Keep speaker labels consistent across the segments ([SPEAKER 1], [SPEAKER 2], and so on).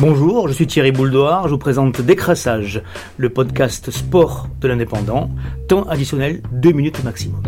[SPEAKER 1] Bonjour, je suis Thierry Bouldoir, je vous présente Décrassage, le podcast sport de l'indépendant, temps additionnel 2 minutes maximum.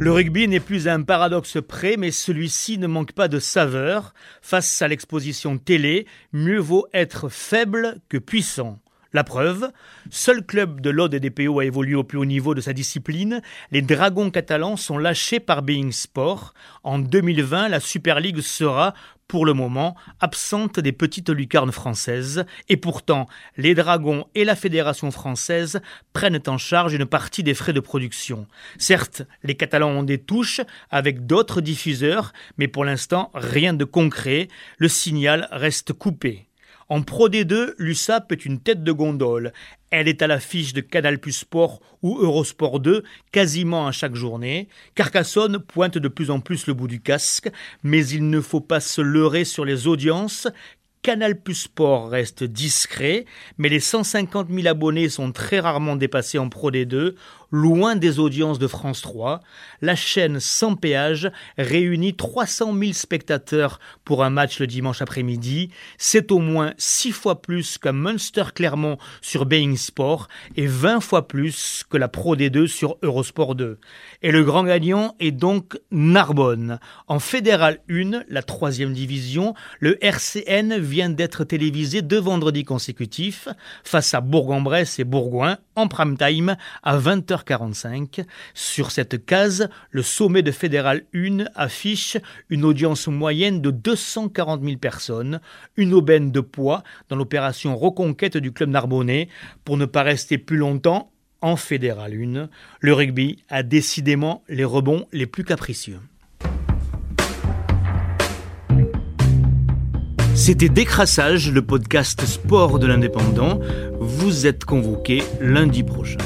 [SPEAKER 1] Le rugby n'est plus un paradoxe près, mais celui-ci ne manque pas de saveur. Face à l'exposition télé, mieux vaut être faible que puissant. La preuve, seul club de l'Aude et des PO a évolué au plus haut niveau de sa discipline, les Dragons catalans sont lâchés par Being Sport. En 2020, la Super League sera, pour le moment, absente des petites lucarnes françaises, et pourtant, les Dragons et la Fédération française prennent en charge une partie des frais de production. Certes, les Catalans ont des touches avec d'autres diffuseurs, mais pour l'instant, rien de concret, le signal reste coupé. En Pro D2, l'USAP est une tête de gondole. Elle est à l'affiche de Canal Plus Sport ou Eurosport 2 quasiment à chaque journée. Carcassonne pointe de plus en plus le bout du casque, mais il ne faut pas se leurrer sur les audiences Canal Plus Sport reste discret, mais les 150 000 abonnés sont très rarement dépassés en Pro D2, loin des audiences de France 3. La chaîne sans péage réunit 300 000 spectateurs pour un match le dimanche après-midi. C'est au moins 6 fois plus qu'un Munster Clermont sur Being Sport et 20 fois plus que la Pro D2 sur Eurosport 2. Et le grand gagnant est donc Narbonne. En Fédéral 1, la troisième division, le RCN vient d'être télévisé deux vendredis consécutifs face à Bourg-en-Bresse et Bourgoin en prime time à 20h45. Sur cette case, le sommet de Fédéral 1 affiche une audience moyenne de 240 000 personnes, une aubaine de poids dans l'opération reconquête du club narbonnais pour ne pas rester plus longtemps en Fédéral 1. Le rugby a décidément les rebonds les plus capricieux. C'était Décrassage, le podcast sport de l'indépendant. Vous êtes convoqué lundi prochain.